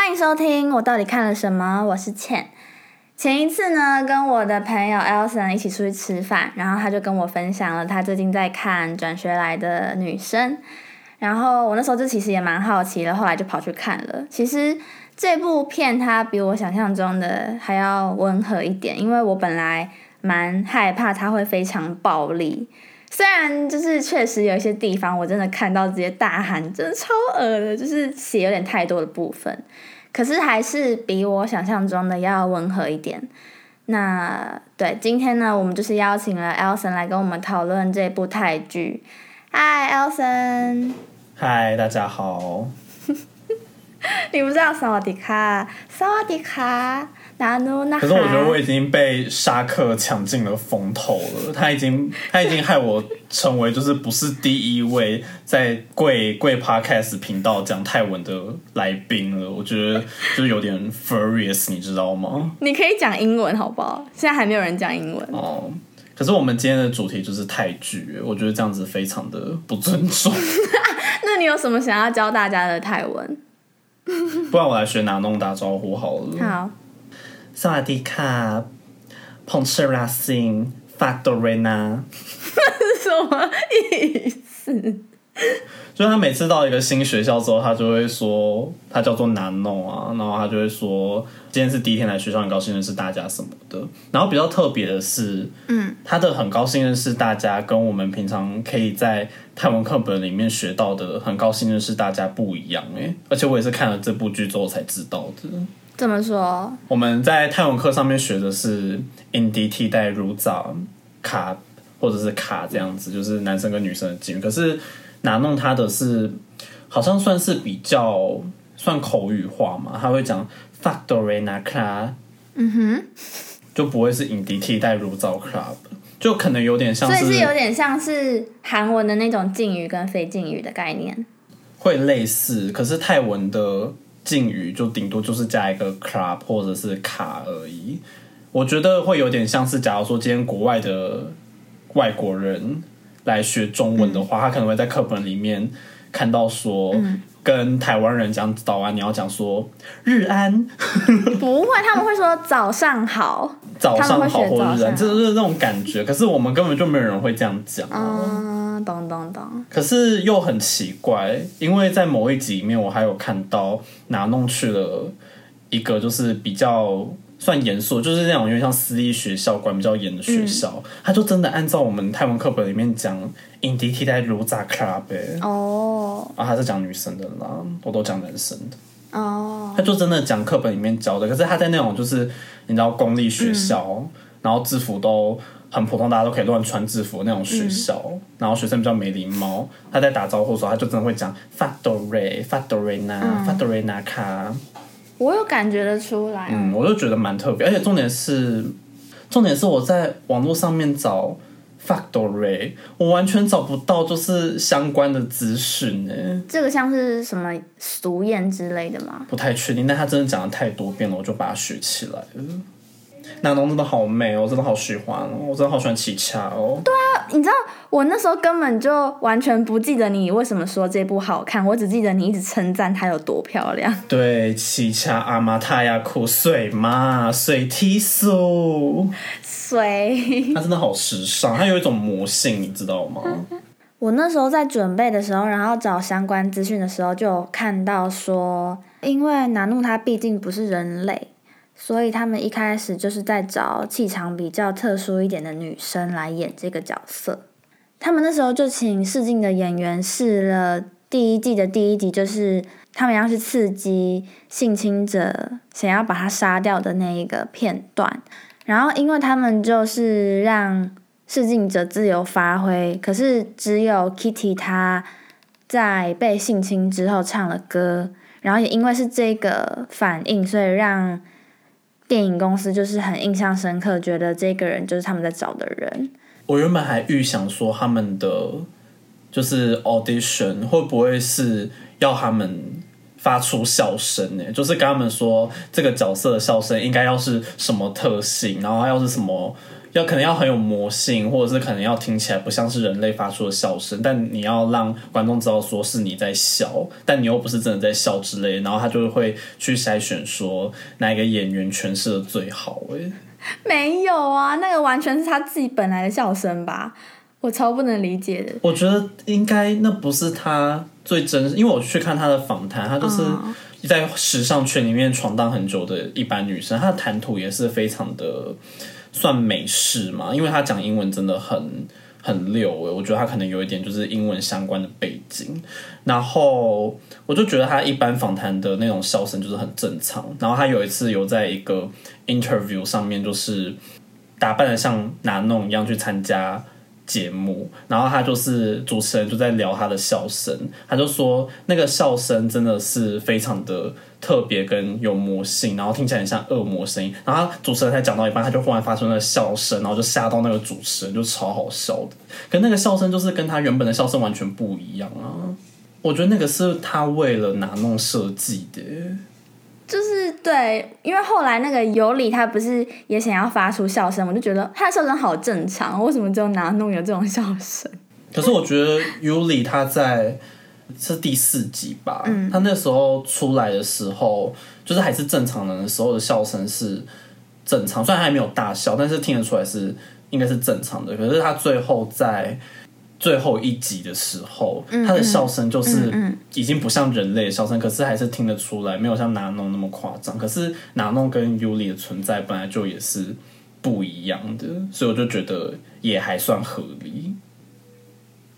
欢迎收听，我到底看了什么？我是倩。前一次呢，跟我的朋友 Elson 一起出去吃饭，然后他就跟我分享了他最近在看《转学来的女生》，然后我那时候就其实也蛮好奇的，后来就跑去看了。其实这部片它比我想象中的还要温和一点，因为我本来蛮害怕它会非常暴力。虽然就是确实有一些地方我真的看到直接大喊，真的超恶的，就是血有点太多的部分。可是还是比我想象中的要温和一点。那对，今天呢，我们就是邀请了 Elson 来跟我们讨论这部泰剧。嗨，Elson。嗨，大家好。你不知道萨瓦迪卡？萨瓦迪卡。可是我觉得我已经被沙克抢尽了风头了，他已经他已经害我成为就是不是第一位在贵贵 podcast 频道讲泰文的来宾了，我觉得就是有点 furious，你知道吗？你可以讲英文好不好？现在还没有人讲英文哦。可是我们今天的主题就是泰剧，我觉得这样子非常的不尊重。那你有什么想要教大家的泰文？不然我来学拿弄打招呼好了。好。萨瓦迪卡，彭彻拉辛，法多瑞娜，什么意思？就是他每次到一个新学校之后，他就会说他叫做南弄啊，然后他就会说今天是第一天来学校，很高兴认识大家什么的。然后比较特别的是，嗯，他的很高兴认识大家，跟我们平常可以在泰文课本里面学到的很高兴认识大家不一样哎。而且我也是看了这部剧之后才知道的。怎么说？我们在泰文课上面学的是 indi 替代 ruza 卡或者是卡这样子，就是男生跟女生的敬语。可是拿弄他的是好像算是比较算口语化嘛，他会讲 factorena club，嗯哼，就不会是 indi 替代 ruza club，就可能有点像，所以是有点像是韩文的那种敬语跟非敬语的概念，会类似。可是泰文的。敬语就顶多就是加一个 club 或者是卡而已，我觉得会有点像是，假如说今天国外的外国人来学中文的话，他可能会在课本里面看到说，跟台湾人讲早安，你要讲说日安，不会，他们会说早上好，早上好或日安，就是那种感觉。可是我们根本就没有人会这样讲。咚咚咚！可是又很奇怪，因为在某一集里面，我还有看到拿弄去了一个就是比较算严肃，就是那种有点像私立学校管比较严的学校，他就真的按照我们泰文课本里面讲 indi 替代 ruza club 哦，啊，他是讲女生的啦，我都讲男生的。哦，他就真的讲课本里面教的，可是他在那种就是你知道公立学校，然后制服都。很普通，大家都可以乱穿制服那种学校，然后学生比较没礼貌。他在打招呼的时候，他就真的会讲 “fadore fadore na fadore na 卡”。我有感觉得出来，嗯，我就觉得蛮特别。而且重点是，重点是我在网络上面找 “fadore”，我完全找不到就是相关的资讯呢。这个像是什么俗谚之类的吗？不太确定，但他真的讲的太多遍了，我就把它学起来了。南农真的好美哦，真的好喜欢哦，我真的好喜欢奇恰哦。对啊，你知道我那时候根本就完全不记得你为什么说这部好看，我只记得你一直称赞它有多漂亮。对，奇恰阿玛太亚库水嘛，水梯素水，它真的好时尚，它有一种魔性，你知道吗？我那时候在准备的时候，然后找相关资讯的时候，就看到说，因为南怒它毕竟不是人类。所以他们一开始就是在找气场比较特殊一点的女生来演这个角色。他们那时候就请试镜的演员试了第一季的第一集，就是他们要去刺激性侵者想要把他杀掉的那一个片段。然后因为他们就是让试镜者自由发挥，可是只有 Kitty 她在被性侵之后唱了歌，然后也因为是这个反应，所以让。电影公司就是很印象深刻，觉得这个人就是他们在找的人。我原本还预想说，他们的就是 audition 会不会是要他们发出笑声呢？就是跟他们说这个角色的笑声应该要是什么特性，然后要是什么要可能要很有魔性，或者是可能要听起来不像是人类发出的笑声，但你要让观众知道说是你在笑，但你又不是真的在笑之类，然后他就会去筛选说哪一个演员诠释的最好、欸。没有啊，那个完全是他自己本来的笑声吧，我超不能理解的。我觉得应该那不是他最真，因为我去看他的访谈，他就是嗯在时尚圈里面闯荡很久的一般女生，她的谈吐也是非常的算美式嘛，因为他讲英文真的很很溜诶，我觉得他可能有一点就是英文相关的背景，然后我就觉得他一般访谈的那种笑声就是很正常，然后他有一次有在一个 interview 上面就是打扮的像拿弄一样去参加。节目，然后他就是主持人就在聊他的笑声，他就说那个笑声真的是非常的特别跟有魔性，然后听起来很像恶魔声音。然后他主持人才讲到一半，他就忽然发出那个笑声，然后就吓到那个主持人，就超好笑的。可那个笑声就是跟他原本的笑声完全不一样啊！我觉得那个是他为了拿弄设计的。就是对，因为后来那个尤里他不是也想要发出笑声，我就觉得他的笑声好正常，为什么只有拿弄有这种笑声？可是我觉得 Yuli 他在是第四集吧，他那时候出来的时候，就是还是正常人的时候的笑声是正常，虽然还没有大笑，但是听得出来是应该是正常的。可是他最后在最后一集的时候，他的笑声就是已经不像人类的笑声，可是还是听得出来，没有像拿弄那么夸张。可是拿弄跟 Yuli 的存在本来就也是不一样的，所以我就觉得也还算合理。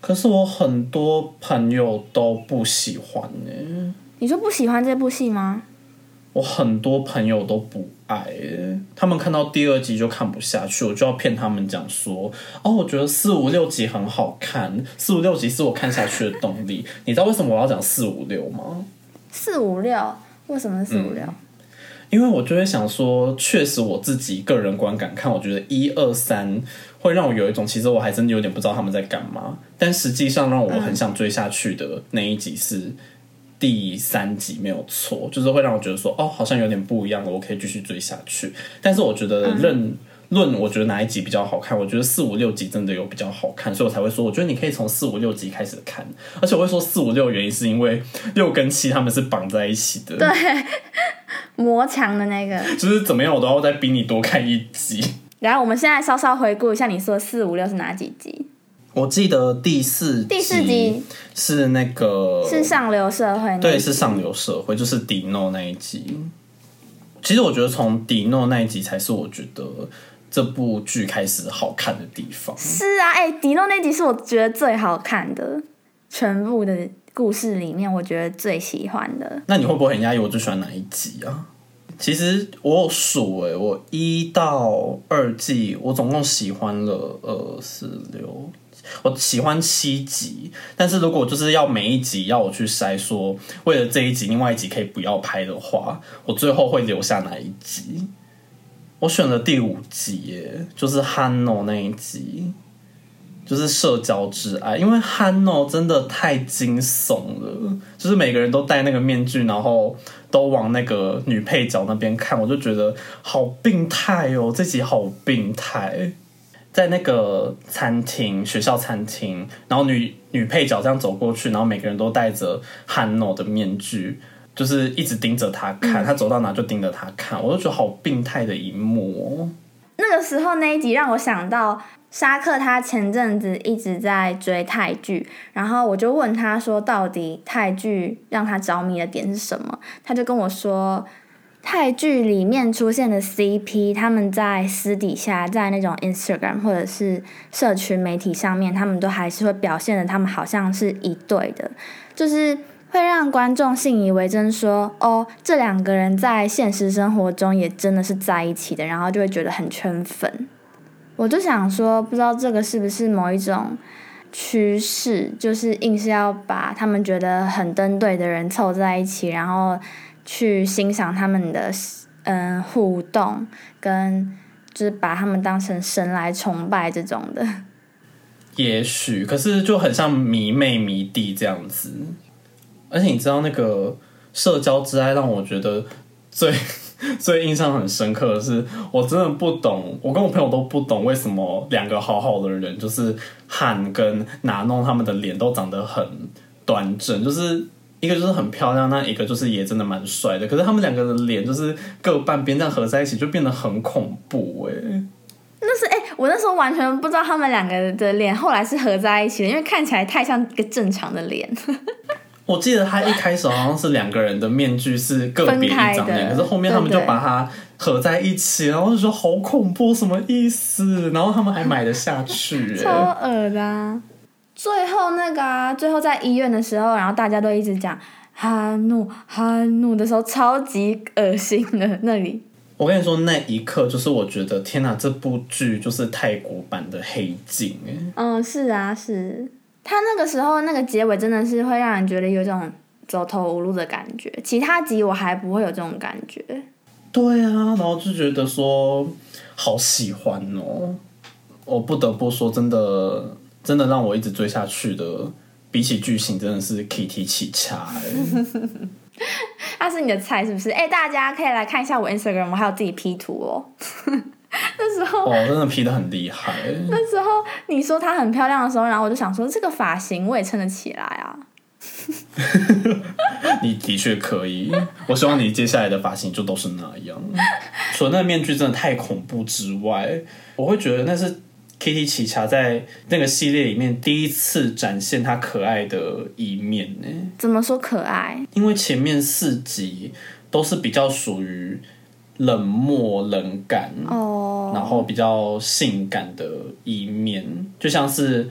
可是我很多朋友都不喜欢呢、你说不喜欢这部戏吗？我很多朋友都不爱、欸，他们看到第二集就看不下去，我就要骗他们讲说，哦，我觉得四五六集很好看，四五六集是我看下去的动力。你知道为什么我要讲四五六吗？四五六，为什么是四五六？因为我就会想说，确实我自己个人观感看，我觉得一二三会让我有一种，其实我还真的有点不知道他们在干嘛。但实际上让我很想追下去的那一集是第三集，没有错，就是会让我觉得说，哦，好像有点不一样了，我可以继续追下去。但是我觉得论论，我觉得哪一集比较好看？我觉得四五六集真的有比较好看，所以我才会说，我觉得你可以从四五六集开始看。而且我会说四五六原因是因为六跟七他们是绑在一起的。对，魔墙的那个。就是怎么样，我都要再逼你多看一集。然后我们现在稍稍回顾一下，你说四五六是哪几集？我记得第四第四集是那个是上流社会对，是上流社会，就是迪诺那一集。其实我觉得从迪诺那一集才是我觉得这部剧开始好看的地方。是啊，哎、迪诺那集是我觉得最好看的，全部的故事里面，我觉得最喜欢的。那你会不会很压抑？我最喜欢哪一集啊？其实我有数诶、我一到二季我总共喜欢了二四六，我喜欢七集。但是如果就是要每一集要我去筛说，为了这一集，另外一集可以不要拍的话，我最后会留下哪一集？我选了第五集，就是 Hanu 那一集。就是社交之爱，因为汉诺真的太惊悚了，就是每个人都戴那个面具，然后都往那个女配角那边看，我就觉得好病态哦，这集好病态。在那个餐厅，学校餐厅，然后女女配角这样走过去，然后每个人都戴着汉诺的面具，就是一直盯着他看，他走到哪就盯着他看，我就觉得好病态的一幕哦。那个时候那一集让我想到沙克，他前阵子一直在追泰剧，然后我就问他说，到底泰剧让他着迷的点是什么？他就跟我说，泰剧里面出现的 CP，他们在私底下在那种 Instagram 或者是社群媒体上面，他们都还是会表现的，他们好像是一对的，就是。会让观众信以为真说，哦，这两个人在现实生活中也真的是在一起的，然后就会觉得很圈粉。我就想说，不知道这个是不是某一种趋势，就是硬是要把他们觉得很登对的人凑在一起，然后去欣赏他们的嗯互动，跟就是把他们当成神来崇拜这种的。也许，可是就很像迷妹迷弟这样子。而且你知道那个社交之爱让我觉得最 最印象很深刻的是，我真的不懂，我跟我朋友都不懂为什么两个好好的人，就是汉跟拿弄他们的脸都长得很端正，就是一个就是很漂亮，那一个就是也真的蛮帅的。可是他们两个的脸就是各半边这样合在一起，就变得很恐怖哎、那是哎、我那时候完全不知道他们两个的脸后来是合在一起的，因为看起来太像一个正常的脸。我记得他一开始好像是两个人的面具是个别一张脸，可是后面他们就把它合在一起，然后就说好恐怖，什么意思？然后他们还买得下去、超哎，恶的、啊。最后那个啊，最后在医院的时候，然后大家都一直讲哈怒哈怒的时候，超级恶心的那里。我跟你说，那一刻就是我觉得天哪，这部剧就是泰国版的黑镜哎。嗯，是啊，是。他那个时候那个结尾真的是会让人觉得有种走投无路的感觉，其他集我还不会有这种感觉。对啊，然后就觉得说好喜欢哦。我不得不说，真的真的让我一直追下去的，比起剧情真的是 Kitty 起差哎。他是你的菜是不是？哎、大家可以来看一下我 Instagram，我还有自己 P 图哦。那时候，哦，真的 P 的很厉害。那时候你说她很漂亮的时候，然后我就想说，这个发型我也撑得起来啊。你的确可以，我希望你接下来的发型就都是那样。除了那面具真的太恐怖之外，我会觉得那是 Kitty 奇侠在那个系列里面第一次展现她可爱的一面呢。怎么说可爱？因为前面四集都是比较属于冷漠冷感，哦，然后比较性感的一面，就像是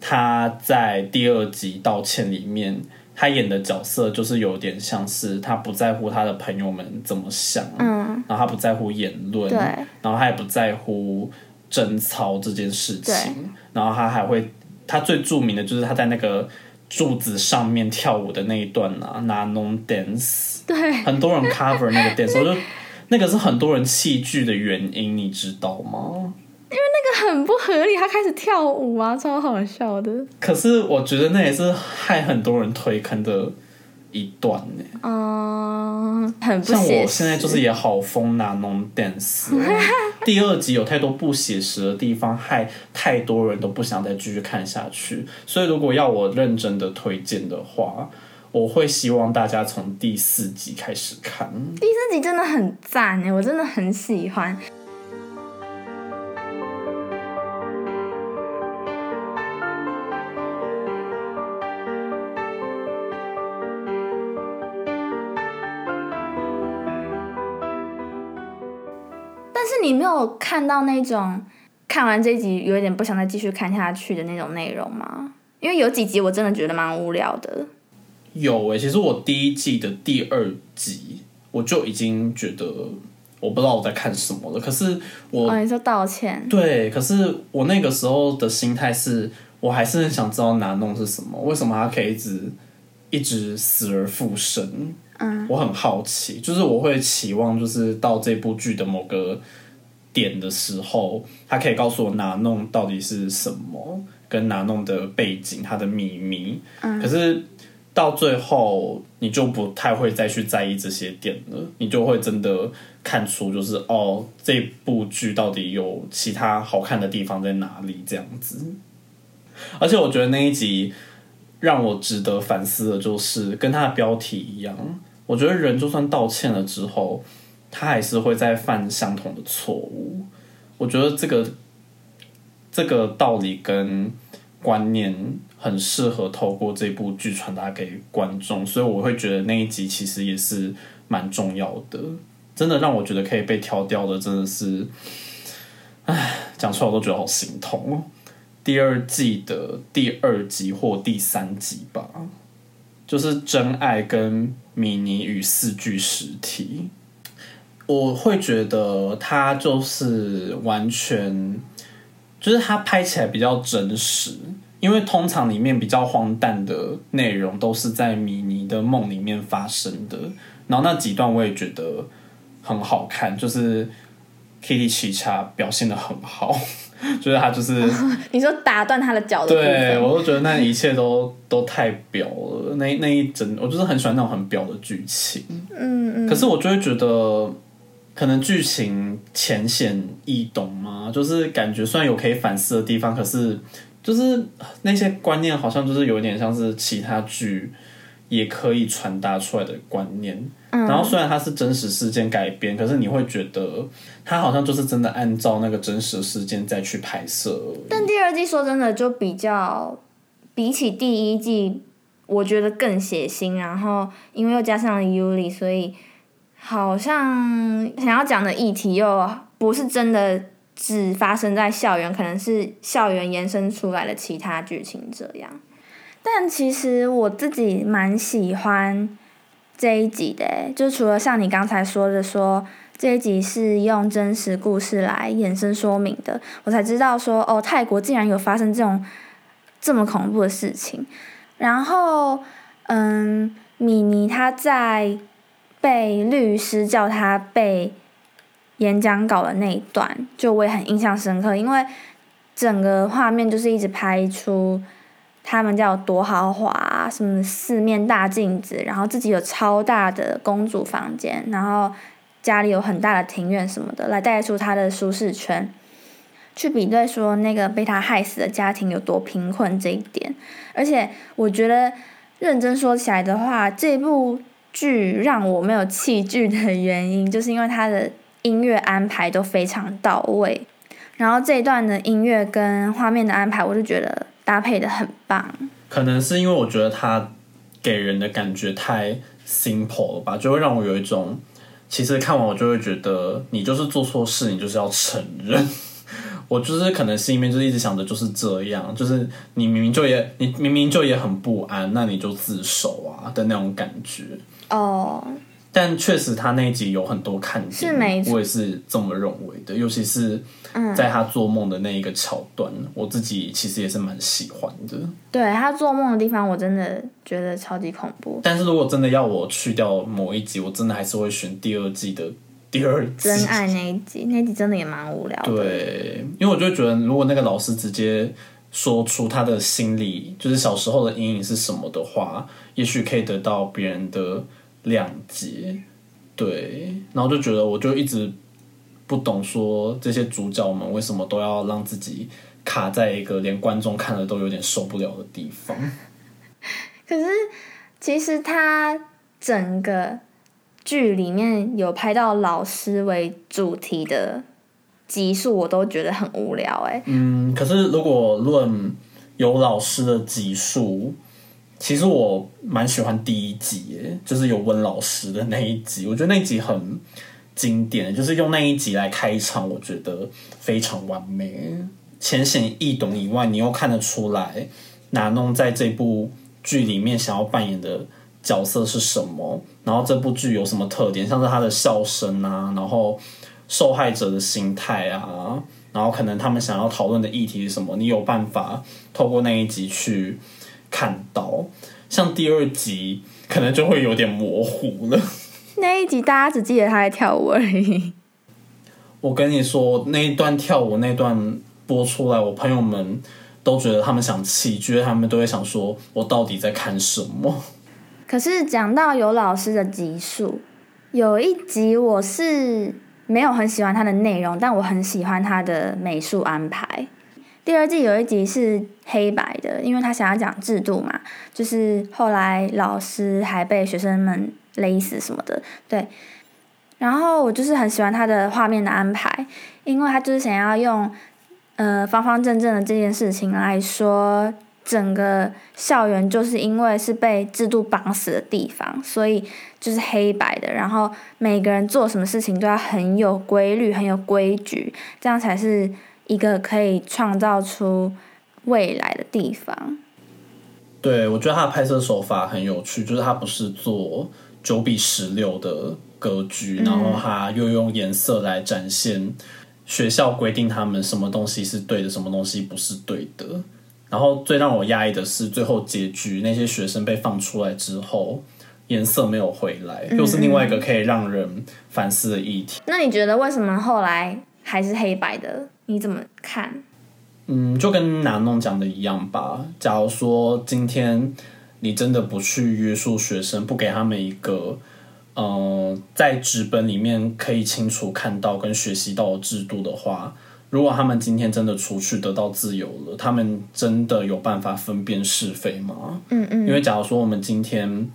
他在第二集道歉里面，他演的角色就是有点像是他不在乎他的朋友们怎么想，嗯，然后他不在乎言论，对。然后他也不在乎贞操这件事情，然后他还会，他最著名的就是他在那个柱子上面跳舞的那一段啊，拿 non dance，对，很多人 cover 那个 dance，我就那个是很多人弃剧的原因，你知道吗？因为那个很不合理，他开始跳舞啊，超好笑的。可是我觉得那也是害很多人推坑的一段呢。嗯，很不像。我现在就是也好疯拿 non dance，哦 第二集有太多不写实的地方，害太多人都不想再继续看下去。所以如果要我认真的推荐的话，我会希望大家从第四集开始看。第四集真的很赞哎，我真的很喜欢。但是你没有看到那种看完这集有点不想再继续看下去的那种内容吗？因为有几集我真的觉得蛮无聊的。有诶、其实我第一季的第二集我就已经觉得我不知道我在看什么了。可是我哦，你说道歉，对，可是我那个时候的心态是，我还是很想知道拿弄是什么，为什么他可以一直一直死而复生？嗯，我很好奇，就是我会期望，就是到这部剧的某个点的时候，他可以告诉我拿弄到底是什么，跟拿弄的背景，他的秘密。嗯可是到最后，你就不太会再去在意这些点了，你就会真的看出，就是哦，这部剧到底有其他好看的地方在哪里这样子。而且我觉得那一集让我值得反思的，就是跟它的标题一样，我觉得人就算道歉了之后，他还是会再犯相同的错误。我觉得这个这个道理跟观念很适合透过这部剧传达给观众，所以我会觉得那一集其实也是蛮重要的。真的让我觉得可以被挑掉的，真的是，唉，讲出来我都觉得好心痛哦。第二季的第二集或第三集吧，就是真爱跟米妮与四具尸体。我会觉得它就是完全，就是它拍起来比较真实，因为通常里面比较荒诞的内容都是在米妮的梦里面发生的，然后那几段我也觉得很好看，就是 Kitty 奇茶表现的很好，就是他就是。你说打断他的脚对，我都觉得那一切都都太表了，那那一整，我就是很喜欢那种很表的剧情。嗯嗯，可是我就会觉得，可能剧情浅显易懂吗？就是感觉虽然有可以反思的地方，可是就是那些观念好像就是有点像是其他剧也可以传达出来的观念。然后虽然它是真实事件改编，可是你会觉得它好像就是真的按照那个真实事件再去拍摄。但第二季说真的就比较比起第一季，我觉得更血腥。然后因为又加上了 Yuli，所以好像想要讲的议题又不是真的只发生在校园，可能是校园延伸出来的其他剧情这样。但其实我自己蛮喜欢。这一集的，就除了像你刚才说的，说这一集是用真实故事来衍生说明的，我才知道说哦，泰国竟然有发生这种这么恐怖的事情。然后，嗯，米妮她在被律师叫他背演讲稿的那一段，就我也很印象深刻，因为整个画面就是一直拍出。他们家有多豪华，什么四面大镜子，然后自己有超大的公主房间，然后家里有很大的庭院什么的，来带出他的舒适圈，去比对说那个被他害死的家庭有多贫困这一点。而且我觉得认真说起来的话，这部剧让我没有弃剧的原因，就是因为它的音乐安排都非常到位，然后这一段的音乐跟画面的安排，我就觉得。搭配的很棒，可能是因为我觉得它给人的感觉太 simple 了吧，就会让我有一种，其实看完我就会觉得，你就是做错事，你就是要承认。我就是可能心里面就一直想着就是这样，就是你明明就也你明明就也很不安，那你就自首啊的那种感觉。哦。但确实，他那一集有很多看点，我也是这么认为的。尤其是在他做梦的那一个桥段，我自己其实也是蛮喜欢的。对他做梦的地方，我真的觉得超级恐怖。但是如果真的要我去掉某一集，我真的还是会选第二季的第二集。真爱那一集，那集真的也蛮无聊的。对，因为我就觉得，如果那个老师直接说出他的心理，就是小时候的阴影是什么的话，也许可以得到别人的。谅解，对，然后就觉得我就一直不懂，说这些主角们为什么都要让自己卡在一个连观众看了都有点受不了的地方。可是其实他整个剧里面有拍到老师为主题的集数，我都觉得很无聊哎。嗯，可是如果论有老师的集数。其实我蛮喜欢第一集，就是有温老师的那一集，我觉得那集很经典，就是用那一集来开场，我觉得非常完美，浅显易懂以外，你又看得出来拿弄在这部剧里面想要扮演的角色是什么，然后这部剧有什么特点，像是他的笑声啊，然后受害者的心态啊，然后可能他们想要讨论的议题是什么，你有办法透过那一集去。看到像第二集可能就会有点模糊了。那一集大家只记得他在跳舞而已。我跟你说，那一段跳舞那段播出来，我朋友们都觉得他们想气，觉得他们都会想说：“我到底在看什么？”可是讲到有老师的集数，有一集我是没有很喜欢他的内容，但我很喜欢他的美术安排。第二季有一集是黑白的，因为他想要讲制度嘛，就是后来老师还被学生们勒死什么的，对。然后我就是很喜欢他的画面的安排，因为他就是想要用呃方方正正的这件事情来说，整个校园就是因为是被制度绑死的地方，所以就是黑白的，然后每个人做什么事情都要很有规律、很有规矩，这样才是。一个可以创造出未来的地方。对，我觉得他的拍摄手法很有趣，就是他不是做九比十六的格局，然后他又用颜色来展现学校规定他们什么东西是对的，什么东西不是对的。然后最让我压抑的是，最后结局那些学生被放出来之后，颜色没有回来，又是另外一个可以让人反思的议题。那你觉得为什么后来还是黑白的？你怎么看？嗯，就跟南弄讲的一样吧。假如说今天你真的不去约束学生，不给他们一个呃，在纸本里面可以清楚看到跟学习到的制度的话，如果他们今天真的出去得到自由了，他们真的有办法分辨是非吗？嗯嗯，因为假如说我们今天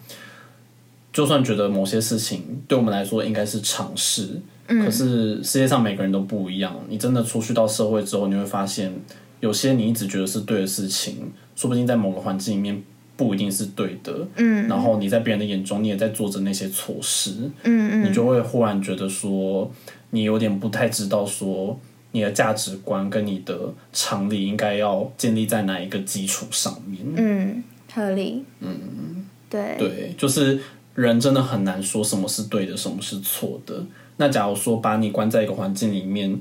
就算觉得某些事情对我们来说应该是常识，可是世界上每个人都不一样。你真的出去到社会之后，你会发现有些你一直觉得是对的事情，说不定在某个环境里面不一定是对的。嗯，然后你在别人的眼中，你也在做着那些错事。嗯嗯，你就会忽然觉得说，你有点不太知道说你的价值观跟你的常理应该要建立在哪一个基础上面。嗯，合理。嗯，对。对，就是人真的很难说什么是对的，什么是错的。那假如说把你关在一个环境里面，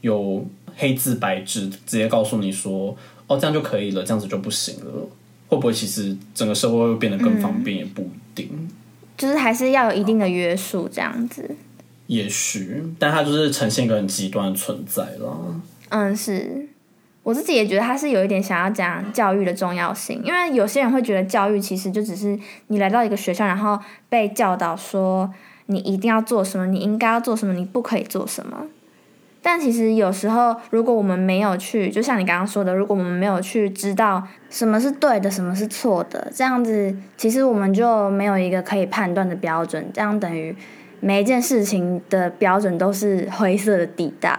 有黑字白纸直接告诉你说，哦，这样就可以了，这样子就不行了，会不会其实整个社会会变得更方便？也不一定。就是还是要有一定的约束，这样子。也许，但它就是呈现一个很极端的存在了。嗯，是我自己也觉得他是有一点想要讲教育的重要性，因为有些人会觉得教育其实就只是你来到一个学校，然后被教导说你一定要做什么，你应该要做什么，你不可以做什么。但其实有时候，如果我们没有去，就像你刚刚说的，如果我们没有去知道什么是对的，什么是错的，这样子，其实我们就没有一个可以判断的标准，这样等于每一件事情的标准都是灰色的地带。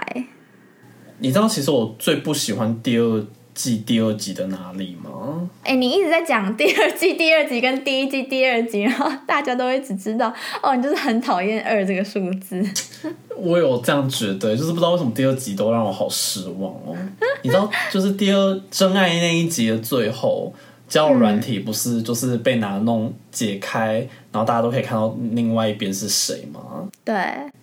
你知道，其实我最不喜欢第二季第二集的哪里吗？哎、你一直在讲第二季第二集跟第一季第二集，然后大家都会只知道哦，你就是很讨厌二这个数字。我有这样觉得，就是不知道为什么第二集都让我好失望哦。你知道，就是第二真爱那一集的最后，交友软体不是就是被拿弄解开，然后大家都可以看到另外一边是谁吗？对，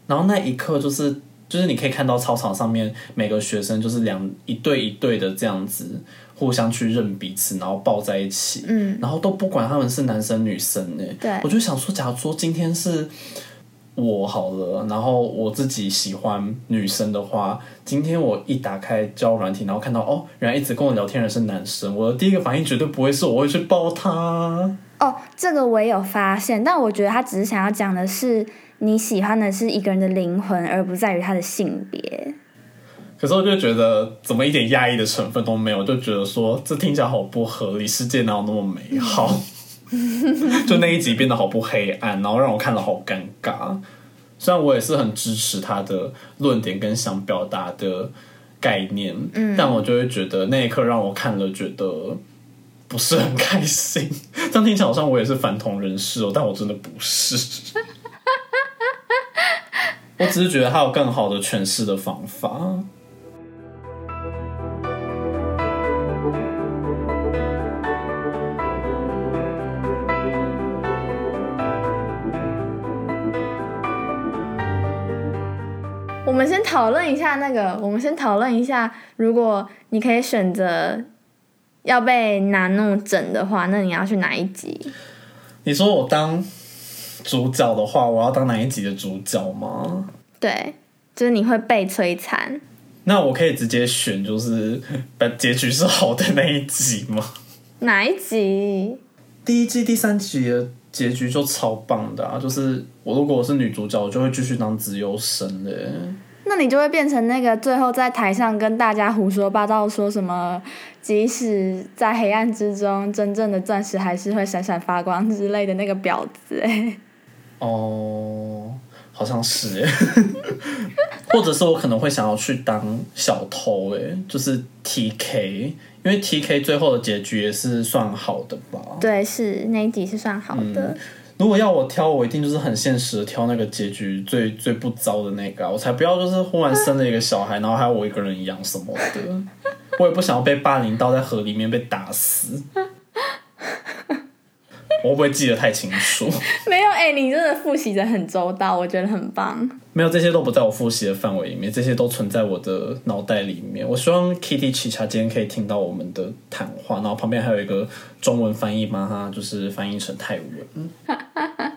然后那一刻就是就是你可以看到操场上面每个学生就是两一对一对的这样子互相去认彼此，然后抱在一起，嗯，然后都不管他们是男生女生呢。对我就想说，假如说今天是我好了，然后我自己喜欢女生的话，今天我一打开交友软体，然后看到哦，原来一直跟我聊天的是男生，我的第一个反应绝对不会是我会去抱他。哦，这个我也有发现，但我觉得他只是想要讲的是你喜欢的是一个人的灵魂，而不在于他的性别。可是我就觉得怎么一点压抑的成分都没有，就觉得说这听起来好不合理，世界哪有那么美好？就那一集变得好不黑暗，然后让我看了好尴尬。虽然我也是很支持他的论点跟想表达的概念，嗯，但我就会觉得那一刻让我看了觉得不是很开心。这样听起来好像我也是反同人士哦，但我真的不是。我只是觉得他有更好的诠释的方法。们先讨论一下那个，我们先讨论一下，如果你可以选择要被拿弄整的话，那你要去哪一集？你说我当主角的话，我要当哪一集的主角吗？对，就是你会被摧残。那我可以直接选，就是把结局是好的那一集吗？哪一集？第一季第三集的结局就超棒的啊！就是我如果我是女主角，我就会继续当自由生的。那你就会变成那个最后在台上跟大家胡说八道，说什么即使在黑暗之中，真正的钻石还是会闪闪发光之类的那个婊子哎。哦，好像是哎，或者是我可能会想要去当小偷哎，就是 T K，因为 T K 最后的结局也是算好的吧？对，是那一集是算好的。如果要我挑，我一定就是很现实的挑那个结局最最不糟的那个、我才不要就是忽然生了一个小孩，然后还有我一个人养什么的，我也不想要被霸凌到在河里面被打死。我会不会记得太清楚？没有哎、你真的复习的很周到，我觉得很棒。没有，这些都不在我复习的范围里面，这些都存在我的脑袋里面。我希望 Kitty 奇茶今天可以听到我们的谈话，然后旁边还有一个中文翻译，帮他就是翻译成泰文。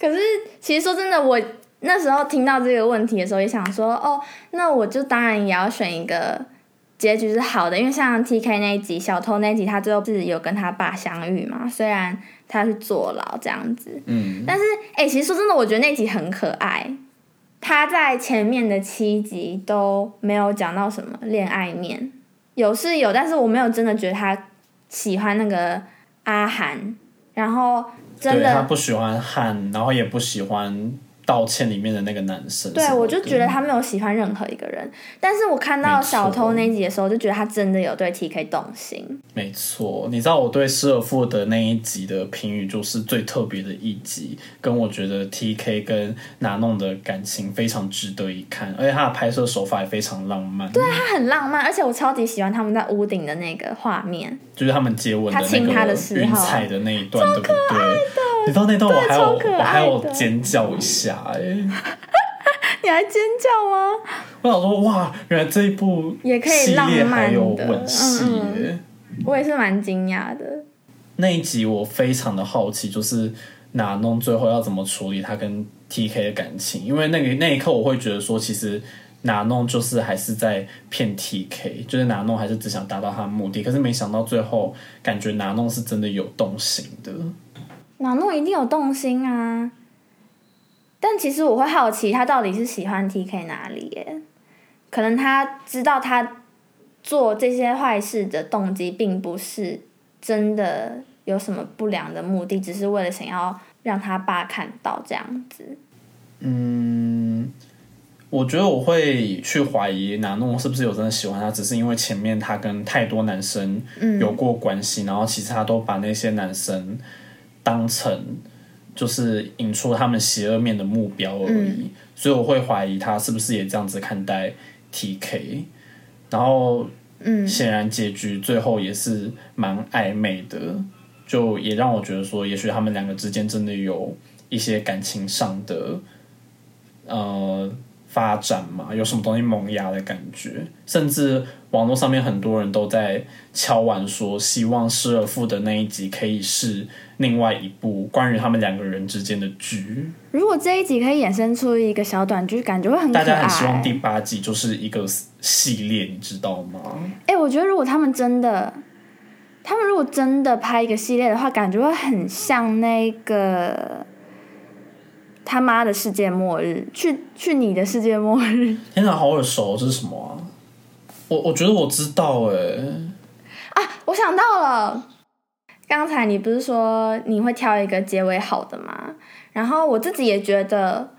可是其实说真的，我那时候听到这个问题的时候，也想说，哦，那我就当然也要选一个结局是好的，因为像 T K 那一集小偷那一集，他最后是有跟他爸相遇嘛，虽然他去坐牢这样子，嗯，但是哎、其实说真的，我觉得那集很可爱。他在前面的七集都没有讲到什么恋爱面，有是有，但是我没有真的觉得他喜欢那个阿涵，然后真的他不喜欢汉，然后也不喜欢道歉里面的那个男生。对我就觉得他没有喜欢任何一个人，但是我看到小偷那一集的时候，就觉得他真的有对 T K 动心。没错，你知道我对失而复得那一集的评语就是最特别的一集，跟我觉得 T K 跟拿弄的感情非常值得一看，而且他的拍摄手法也非常浪漫。对，他很浪漫，而且我超级喜欢他们在屋顶的那个画面。就是他们接吻的时候云彩的那一段，对不对？你知道那段我还有我还有尖叫一下哎、你还尖叫吗？我想说哇，原来这一部也可以还有的吻戏嗯嗯耶。我也是蛮惊讶的。那一集我非常的好奇，就是哪弄最后要怎么处理他跟 T K 的感情，因为那个那一刻我会觉得说，其实哪弄就是还是在骗 T K，就是哪弄还是只想达到他的目的，可是没想到最后感觉哪弄是真的有动心的。脑诺一定有动心啊，但其实我会好奇他到底是喜欢 T K 哪里耶？可能他知道他做这些坏事的动机并不是真的有什么不良的目的，只是为了想要让他爸看到这样子。嗯，我觉得我会去怀疑哪弄是不是有真的喜欢他，只是因为前面他跟太多男生有过关系，然后其实他都把那些男生当成就是引出他们邪恶面的目标而已，所以我会怀疑他是不是也这样子看待 T K，然后嗯，显然结局最后也是蛮暧昧的，就也让我觉得说，也许他们两个之间真的有一些感情上的呃发展嘛，有什么东西萌芽的感觉，甚至网络上面很多人都在敲碗说，希望失而复的那一集可以是另外一部关于他们两个人之间的剧，如果这一集可以衍生出一个小短剧，感觉会很。大家很希望第八季就是一个系列，你知道吗？哎、我觉得如果他们真的，他们如果真的拍一个系列的话，感觉会很像那个他妈的世界末日，去去你的世界末日天哪，好耳熟，这是什么啊？我我觉得我知道哎、啊！我想到了，刚才你不是说你会挑一个结尾好的吗？然后我自己也觉得，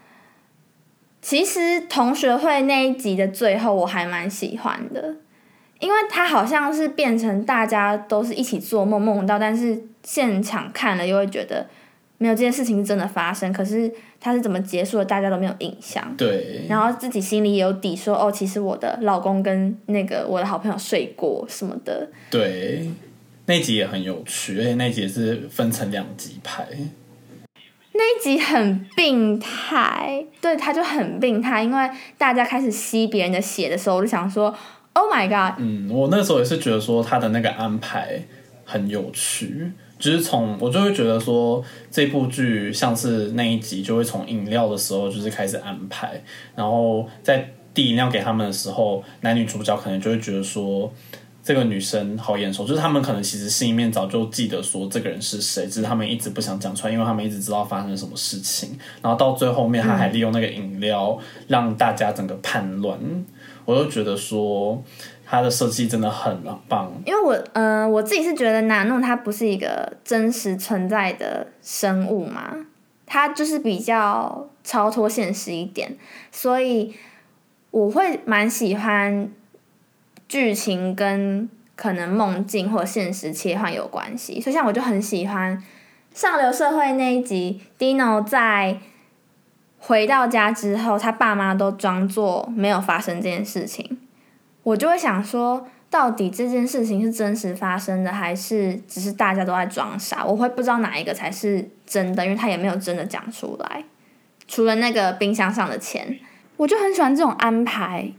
其实同学会那一集的最后我还蛮喜欢的，因为它好像是变成大家都是一起做梦梦到，但是现场看了又会觉得没有这件事情是真的发生，可是它是怎么结束的，大家都没有印象。对，然后自己心里也有底说，哦，其实我的老公跟那个我的好朋友睡过什么的，对，那集也很有趣，而且那集也是分成两集拍。那一集很病态，对，他就很病态，因为大家开始吸别人的血的时候，我就想说，Oh my god，嗯，我那时候也是觉得说他的那个安排很有趣，就是从我就会觉得说这部剧像是那一集就会从饮料的时候就是开始安排，然后在递饮料给他们的时候，男女主角可能就会觉得说。这个女生好眼熟，就是他们可能其实心里面早就记得说这个人是谁，只是他们一直不想讲出来，因为他们一直知道发生什么事情。然后到最后面，他还利用那个饮料让大家整个叛乱。我就觉得说他的设计真的很棒。因为我，呃，我自己是觉得南弄它不是一个真实存在的生物嘛，它就是比较超脱现实一点，所以我会蛮喜欢剧情跟可能梦境或现实切换有关系，所以像我就很喜欢上流社会那一集，Dino 在回到家之后，他爸妈都装作没有发生这件事情，我就会想说，到底这件事情是真实发生的，还是只是大家都在装傻？我会不知道哪一个才是真的，因为他也没有真的讲出来。除了那个冰箱上的钱，我就很喜欢这种安排。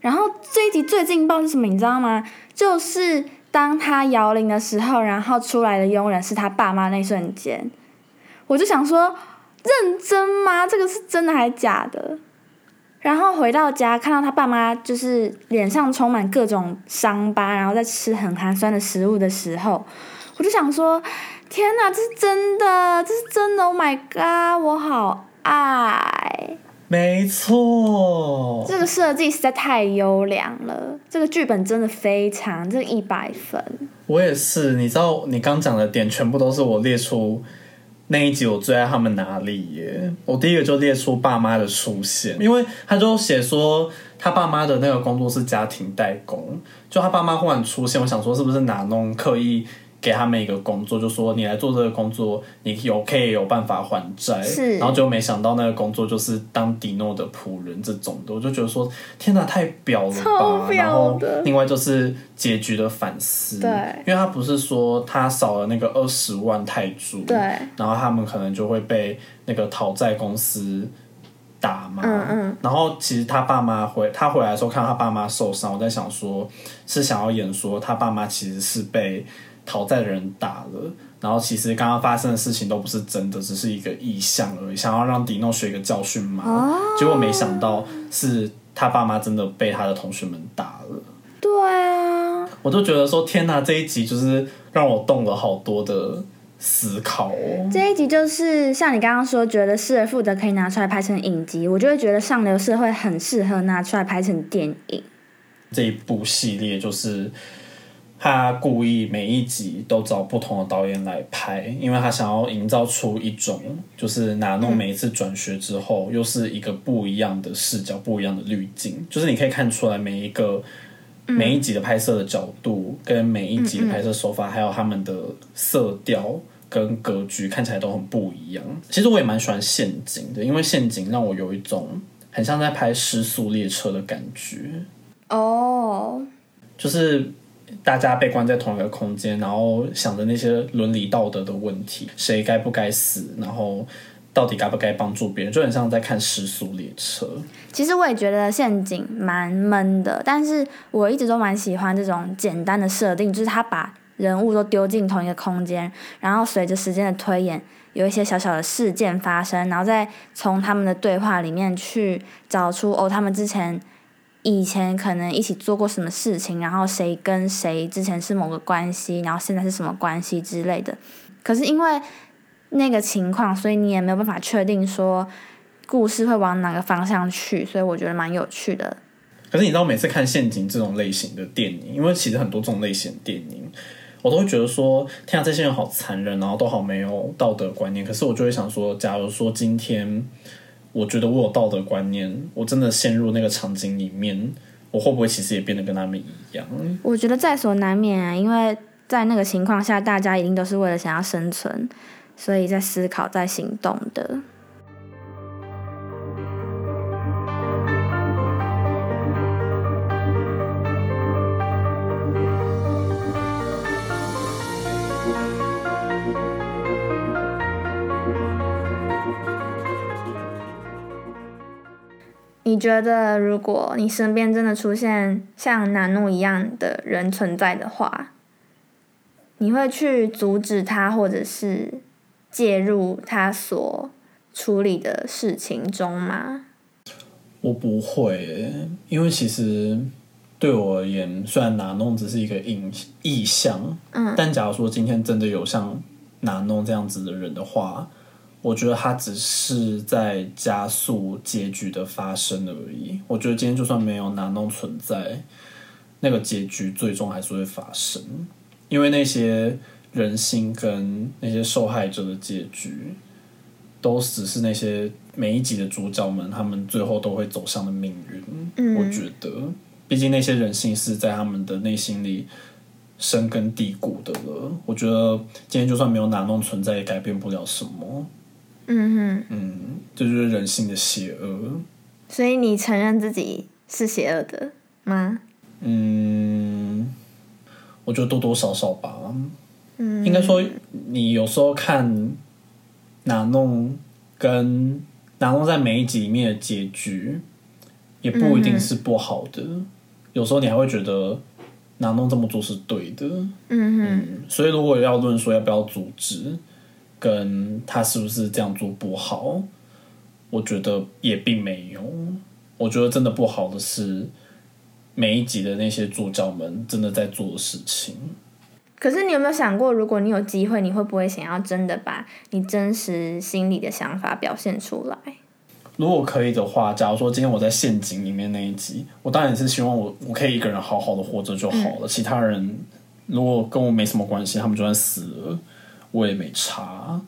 然后这一集最劲爆是什么？你知道吗？就是当他摇铃的时候，然后出来的佣人是他爸妈那瞬间，我就想说，认真吗？这个是真的还是假的？然后回到家，看到他爸妈就是脸上充满各种伤疤，然后在吃很寒酸的食物的时候，我就想说：天哪，这是真的，这是真的！Oh my god，我好爱。没错，这个设计实在太优良了，这个剧本真的非常，这一百分。我也是，你知道，你刚讲的点全部都是我列出那一集我最爱他们哪里耶？我第一个就列出爸妈的出现，因为他就写说他爸妈的那个工作是家庭代工，就他爸妈忽然出现，我想说是不是哪弄刻意。给他们一个工作，就说你来做这个工作，你有可以有办法还债。是，然后就没想到那个工作就是当迪诺的仆人这种的，我就觉得说天哪，太表了吧。然后另外就是结局的反思，对，因为他不是说他少了那个二十万泰铢，对，然后他们可能就会被那个讨债公司打嘛。嗯嗯。然后其实他爸妈回他回来的时候，看到他爸妈受伤，我在想说，是想要演说他爸妈其实是被。讨债的人打了，然后其实刚刚发生的事情都不是真的，只是一个意象而已，想要让迪诺学一个教训嘛。结果没想到是他爸妈真的被他的同学们打了。对啊，我就觉得说天哪，这一集就是让我动了好多的思考哦。这一集就是像你刚刚说，觉得失而复得可以拿出来拍成影集，我就会觉得上流社会很适合拿出来拍成电影。这一部系列就是。他故意每一集都找不同的导演来拍，因为他想要营造出一种，就是拿弄每一次转学之后，又是一个不一样的视角、不一样的滤镜，就是你可以看出来每一个每一集的拍摄的角度，跟每一集的拍摄手法，还有他们的色调跟格局，看起来都很不一样。其实我也蛮喜欢陷阱的，因为陷阱让我有一种很像在拍失速列车的感觉。哦，就是。大家被关在同一个空间，然后想着那些伦理道德的问题，谁该不该死，然后到底该不该帮助别人，就很像在看时速列车。其实我也觉得陷阱蛮闷的，但是我一直都蛮喜欢这种简单的设定，就是他把人物都丢进同一个空间，然后随着时间的推演，有一些小小的事件发生，然后再从他们的对话里面去找出哦，他们之前。以前可能一起做过什么事情，然后谁跟谁之前是某个关系，然后现在是什么关系之类的。可是因为那个情况，所以你也没有办法确定说故事会往哪个方向去，所以我觉得蛮有趣的。可是你知道，每次看陷阱这种类型的电影，因为其实很多这种类型的电影，我都会觉得说，天啊，这些人好残忍，然后都好没有道德观念。可是我就会想说，假如说今天。我觉得我有道德观念，我真的陷入那个场景里面，我会不会其实也变得跟他们一样？我觉得在所难免啊，因为在那个情况下，大家一定都是为了想要生存，所以在思考、在行动的。你觉得，如果你身边真的出现像南诺一样的人存在的话，你会去阻止他，或者是介入他所处理的事情中吗？我不会，因为其实对我而言，虽然拿弄只是一个印意象，嗯，但假如说今天真的有像拿弄这样子的人的话。我觉得他只是在加速结局的发生而已。我觉得今天就算没有拿弄存在，那个结局最终还是会发生，因为那些人心跟那些受害者的结局，都只是那些每一集的主角们他们最后都会走向的命运。嗯，我觉得，毕竟那些人性是在他们的内心里深根蒂固的了。我觉得今天就算没有哪弄存在，也改变不了什么。嗯哼，嗯，这就是人性的邪恶。所以你承认自己是邪恶的吗？嗯，我觉得多多少少吧。嗯，应该说，你有时候看拿弄跟拿弄在每一集里面的结局，也不一定是不好的。有时候你还会觉得拿弄这么做是对的。嗯哼，所以如果要论说要不要阻止。跟他是不是这样做不好？我觉得也并没有，我觉得真的不好的是每一集的那些助教们真的在做的事情。可是你有没有想过，如果你有机会，你会不会想要真的把你真实心里的想法表现出来？如果可以的话，假如说今天我在陷阱里面那一集，我当然是希望我我可以一个人好好的活着就好了。其他人如果跟我没什么关系，他们就算死了，我也没差。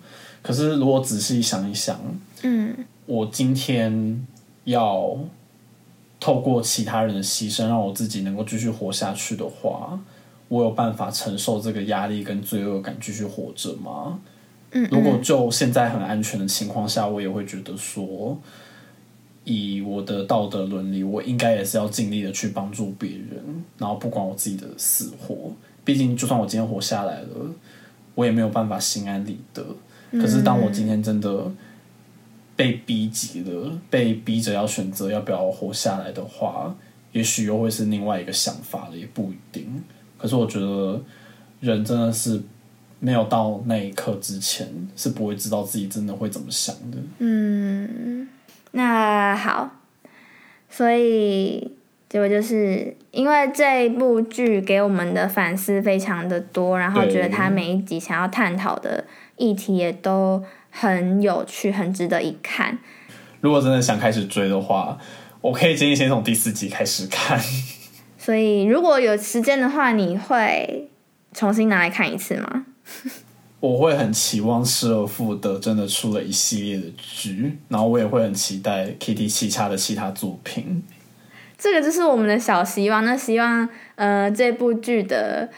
可是如果仔细想一想，嗯，我今天要透过其他人的牺牲，让我自己能够继续活下去的话，我有办法承受这个压力跟罪恶感继续活着吗？嗯，如果就现在很安全的情况下，我也会觉得说，以我的道德伦理，我应该也是要尽力的去帮助别人，然后不管我自己的死活。毕竟，就算我今天活下来了，我也没有办法心安理得。可是，当我今天真的被逼急了，被逼着要选择要不要活下来的话，也许又会是另外一个想法了，也不一定。可是，我觉得人真的是。没有到那一刻之前，是不会知道自己真的会怎么想的。嗯，那好，所以结果就是因为这一部剧给我们的反思非常的多，然后觉得他每一集想要探讨的议题也都很有趣，很值得一看。如果真的想开始追的话，我可以建议先从第四集开始看。所以如果有时间的话，你会重新拿来看一次吗？我会很期望失而复得真的出了一系列的剧，然后我也会很期待 Kitty 其他的其他作品。这个就是我们的小希望。那希望呃这部剧的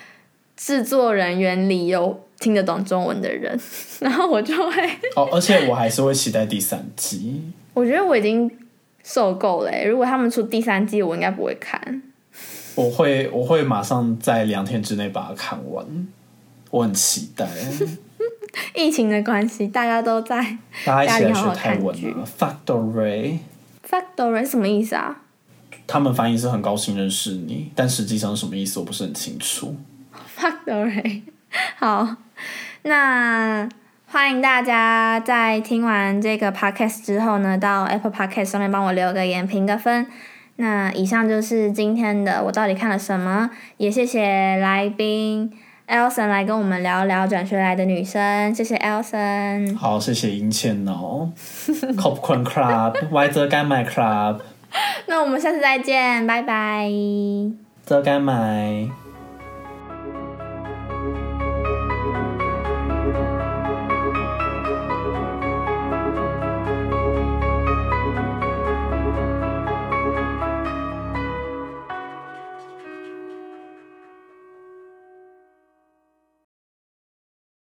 制作人员里有听得懂中文的人，然后我就会哦，而且我还是会期待第三季。我觉得我已经受够了，如果他们出第三季，我应该不会看。我会我会马上在两天之内把它看完。我很期待。疫情的关系，大家都在大家一起来学泰文啊！Factory，Factory 什么意思啊？他们翻译是很高兴认识你，但实际上什么意思我不是很清楚。Factory，好，那欢迎大家在听完这个 podcast 之后呢，到 Apple Podcast 上面帮我留个言，评个分。那以上就是今天的我到底看了什么，也谢谢来宾。Elson 来跟我们聊聊转学来的女生，谢谢 Elson。好，谢谢殷倩哦。Copcorn Club，Y 泽干买 Club。那我们下次再见，拜拜。泽干买。